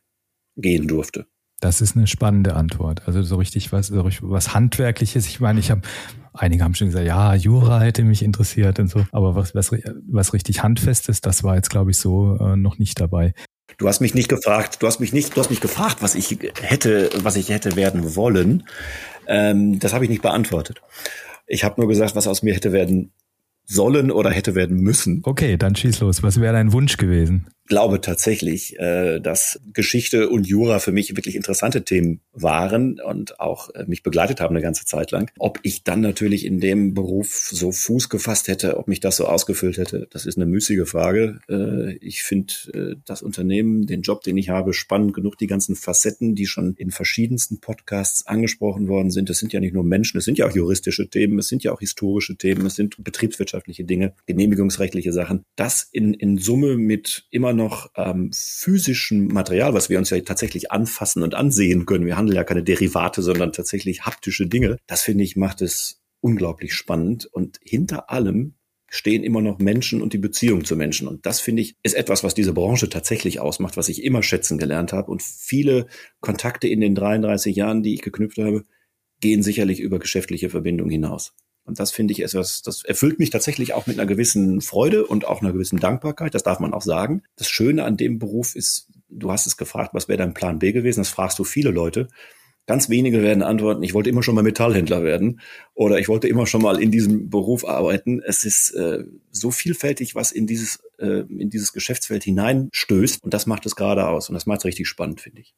S2: gehen durfte.
S1: Das ist eine spannende Antwort. Also so richtig was, so was Handwerkliches. Ich meine, ich habe, einige haben schon gesagt, ja, Jura hätte mich interessiert und so. Aber was, was, was richtig Handfestes, das war jetzt, glaube ich, so äh, noch nicht dabei.
S2: Du hast mich nicht gefragt, du hast mich nicht, du hast mich gefragt, was ich hätte, was ich hätte werden wollen. Ähm, das habe ich nicht beantwortet. Ich habe nur gesagt, was aus mir hätte werden sollen oder hätte werden müssen.
S1: Okay, dann schieß los. Was wäre dein Wunsch gewesen?
S2: Glaube tatsächlich, äh, dass Geschichte und Jura für mich wirklich interessante Themen waren und auch äh, mich begleitet haben eine ganze Zeit lang. Ob ich dann natürlich in dem Beruf so Fuß gefasst hätte, ob mich das so ausgefüllt hätte, das ist eine müßige Frage. Äh, ich finde äh, das Unternehmen, den Job, den ich habe, spannend genug. Die ganzen Facetten, die schon in verschiedensten Podcasts angesprochen worden sind. Es sind ja nicht nur Menschen, es sind ja auch juristische Themen, es sind ja auch historische Themen, es sind betriebswirtschaftliche Dinge, genehmigungsrechtliche Sachen. Das in, in Summe mit immer noch ähm, physischem Material, was wir uns ja tatsächlich anfassen und ansehen können. Wir handeln ja keine Derivate, sondern tatsächlich haptische Dinge. Das finde ich macht es unglaublich spannend. Und hinter allem stehen immer noch Menschen und die Beziehung zu Menschen. Und das finde ich ist etwas, was diese Branche tatsächlich ausmacht, was ich immer schätzen gelernt habe. Und viele Kontakte in den 33 Jahren, die ich geknüpft habe, gehen sicherlich über geschäftliche Verbindungen hinaus. Und das finde ich etwas, das erfüllt mich tatsächlich auch mit einer gewissen Freude und auch einer gewissen Dankbarkeit. Das darf man auch sagen. Das Schöne an dem Beruf ist, du hast es gefragt, was wäre dein Plan B gewesen? Das fragst du viele Leute. Ganz wenige werden antworten, ich wollte immer schon mal Metallhändler werden oder ich wollte immer schon mal in diesem Beruf arbeiten. Es ist äh, so vielfältig, was in dieses, äh, in dieses Geschäftsfeld hineinstößt und das macht es gerade aus und das macht es richtig spannend, finde ich.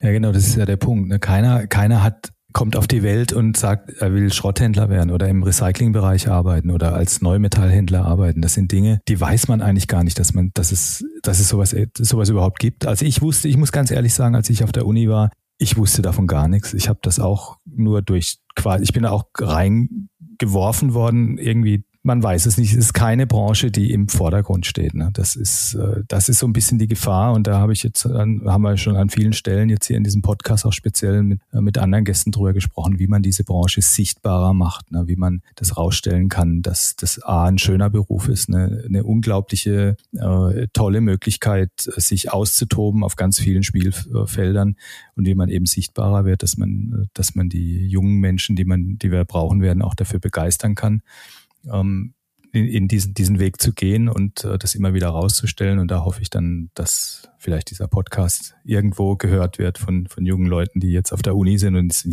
S1: Ja, genau, das ist ja der Punkt. Ne? Keiner, keiner hat kommt auf die Welt und sagt, er will Schrotthändler werden oder im Recyclingbereich arbeiten oder als Neumetallhändler arbeiten. Das sind Dinge, die weiß man eigentlich gar nicht, dass man, dass es, dass es sowas, sowas überhaupt gibt. Also ich wusste, ich muss ganz ehrlich sagen, als ich auf der Uni war, ich wusste davon gar nichts. Ich habe das auch nur durch quasi, ich bin da auch reingeworfen worden, irgendwie man weiß es nicht. Es ist keine Branche, die im Vordergrund steht. Ne? Das ist, äh, das ist so ein bisschen die Gefahr. Und da habe ich jetzt, an, haben wir schon an vielen Stellen jetzt hier in diesem Podcast auch speziell mit, äh, mit anderen Gästen drüber gesprochen, wie man diese Branche sichtbarer macht, ne? wie man das rausstellen kann, dass das A ein schöner Beruf ist, ne? eine unglaubliche äh, tolle Möglichkeit, sich auszutoben auf ganz vielen Spielfeldern und wie man eben sichtbarer wird, dass man, dass man die jungen Menschen, die man, die wir brauchen werden, auch dafür begeistern kann ähm, in, in diesen, diesen Weg zu gehen und äh, das immer wieder rauszustellen. Und da hoffe ich dann, dass vielleicht dieser Podcast irgendwo gehört wird von, von jungen Leuten, die jetzt auf der Uni sind und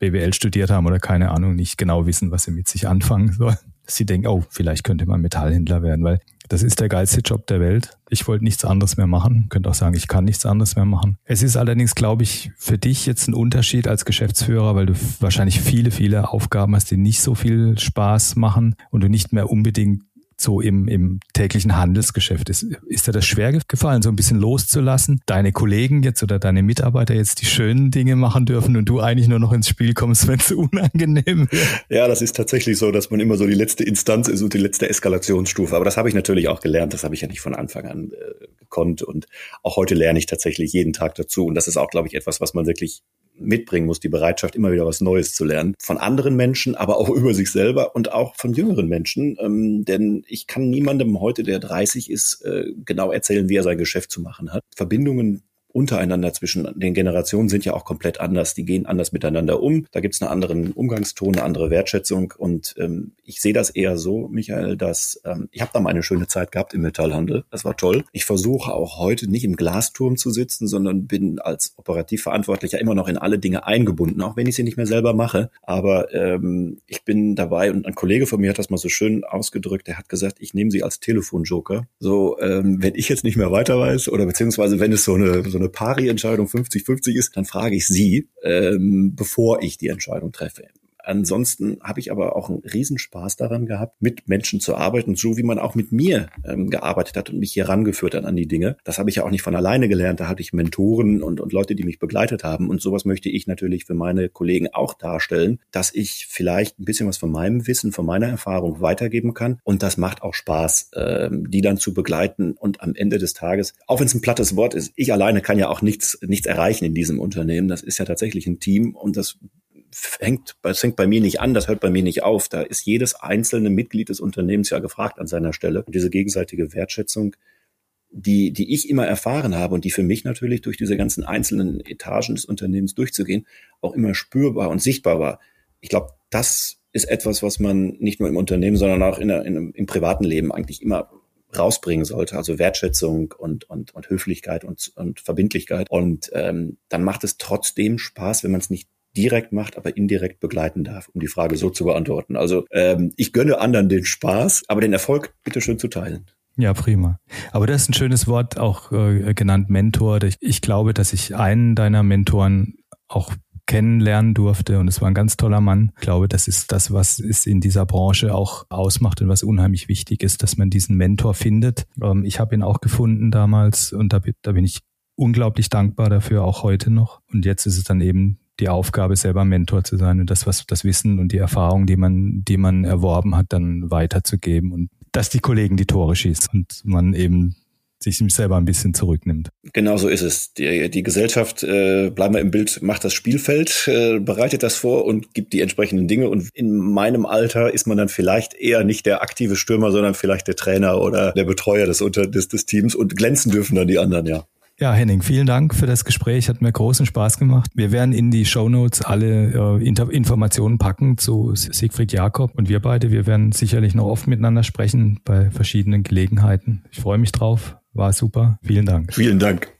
S1: BWL studiert haben oder keine Ahnung, nicht genau wissen, was sie mit sich anfangen sollen. Sie denken, oh, vielleicht könnte man Metallhändler werden, weil das ist der geilste Job der Welt. Ich wollte nichts anderes mehr machen. Könnte auch sagen, ich kann nichts anderes mehr machen. Es ist allerdings, glaube ich, für dich jetzt ein Unterschied als Geschäftsführer, weil du wahrscheinlich viele, viele Aufgaben hast, die nicht so viel Spaß machen und du nicht mehr unbedingt so im, im täglichen Handelsgeschäft ist. Ist dir das schwer gefallen, so ein bisschen loszulassen? Deine Kollegen jetzt oder deine Mitarbeiter jetzt die schönen Dinge machen dürfen und du eigentlich nur noch ins Spiel kommst, wenn es unangenehm wird?
S2: Ja, das ist tatsächlich so, dass man immer so die letzte Instanz ist und die letzte Eskalationsstufe. Aber das habe ich natürlich auch gelernt. Das habe ich ja nicht von Anfang an äh, gekonnt. Und auch heute lerne ich tatsächlich jeden Tag dazu. Und das ist auch, glaube ich, etwas, was man wirklich mitbringen muss, die Bereitschaft, immer wieder was Neues zu lernen. Von anderen Menschen, aber auch über sich selber und auch von jüngeren Menschen. Ähm, denn ich kann niemandem heute, der 30 ist, äh, genau erzählen, wie er sein Geschäft zu machen hat. Verbindungen untereinander zwischen den Generationen sind ja auch komplett anders. Die gehen anders miteinander um. Da gibt es einen anderen Umgangston, eine andere Wertschätzung. Und ähm, ich sehe das eher so, Michael, dass ähm, ich habe da mal eine schöne Zeit gehabt im Metallhandel. Das war toll. Ich versuche auch heute nicht im Glasturm zu sitzen, sondern bin als Operativverantwortlicher immer noch in alle Dinge eingebunden, auch wenn ich sie nicht mehr selber mache. Aber ähm, ich bin dabei und ein Kollege von mir hat das mal so schön ausgedrückt. Der hat gesagt, ich nehme sie als Telefonjoker. So, ähm, wenn ich jetzt nicht mehr weiter weiß oder beziehungsweise wenn es so eine so eine Pari-Entscheidung 50-50 ist, dann frage ich sie, ähm, bevor ich die Entscheidung treffe. Ansonsten habe ich aber auch einen Riesenspaß daran gehabt, mit Menschen zu arbeiten, so wie man auch mit mir ähm, gearbeitet hat und mich hier rangeführt hat an die Dinge. Das habe ich ja auch nicht von alleine gelernt. Da hatte ich Mentoren und, und Leute, die mich begleitet haben. Und sowas möchte ich natürlich für meine Kollegen auch darstellen, dass ich vielleicht ein bisschen was von meinem Wissen, von meiner Erfahrung weitergeben kann. Und das macht auch Spaß, ähm, die dann zu begleiten. Und am Ende des Tages, auch wenn es ein plattes Wort ist, ich alleine kann ja auch nichts, nichts erreichen in diesem Unternehmen. Das ist ja tatsächlich ein Team und das fängt, es fängt bei mir nicht an, das hört bei mir nicht auf. Da ist jedes einzelne Mitglied des Unternehmens ja gefragt an seiner Stelle. Und diese gegenseitige Wertschätzung, die, die ich immer erfahren habe und die für mich natürlich durch diese ganzen einzelnen Etagen des Unternehmens durchzugehen, auch immer spürbar und sichtbar war. Ich glaube, das ist etwas, was man nicht nur im Unternehmen, sondern auch in der, in, im privaten Leben eigentlich immer rausbringen sollte, also Wertschätzung und, und, und Höflichkeit und, und Verbindlichkeit. Und ähm, dann macht es trotzdem Spaß, wenn man es nicht direkt macht, aber indirekt begleiten darf, um die Frage so zu beantworten. Also ähm, ich gönne anderen den Spaß, aber den Erfolg bitte schön zu teilen.
S1: Ja, prima. Aber das ist ein schönes Wort, auch äh, genannt Mentor. Ich, ich glaube, dass ich einen deiner Mentoren auch kennenlernen durfte und es war ein ganz toller Mann. Ich glaube, das ist das, was es in dieser Branche auch ausmacht und was unheimlich wichtig ist, dass man diesen Mentor findet. Ähm, ich habe ihn auch gefunden damals und da, da bin ich unglaublich dankbar dafür, auch heute noch. Und jetzt ist es dann eben die Aufgabe, selber Mentor zu sein und das, was das Wissen und die Erfahrung, die man, die man erworben hat, dann weiterzugeben und dass die Kollegen die Tore schießen und man eben sich selber ein bisschen zurücknimmt.
S2: Genau so ist es. Die, die Gesellschaft, äh, bleiben wir im Bild, macht das Spielfeld, äh, bereitet das vor und gibt die entsprechenden Dinge. Und in meinem Alter ist man dann vielleicht eher nicht der aktive Stürmer, sondern vielleicht der Trainer oder der Betreuer des, des, des Teams und glänzen dürfen dann die anderen, ja.
S1: Ja, Henning, vielen Dank für das Gespräch. Hat mir großen Spaß gemacht. Wir werden in die Show Notes alle äh, Informationen packen zu Siegfried Jakob und wir beide. Wir werden sicherlich noch oft miteinander sprechen bei verschiedenen Gelegenheiten. Ich freue mich drauf. War super. Vielen Dank.
S2: Vielen Dank.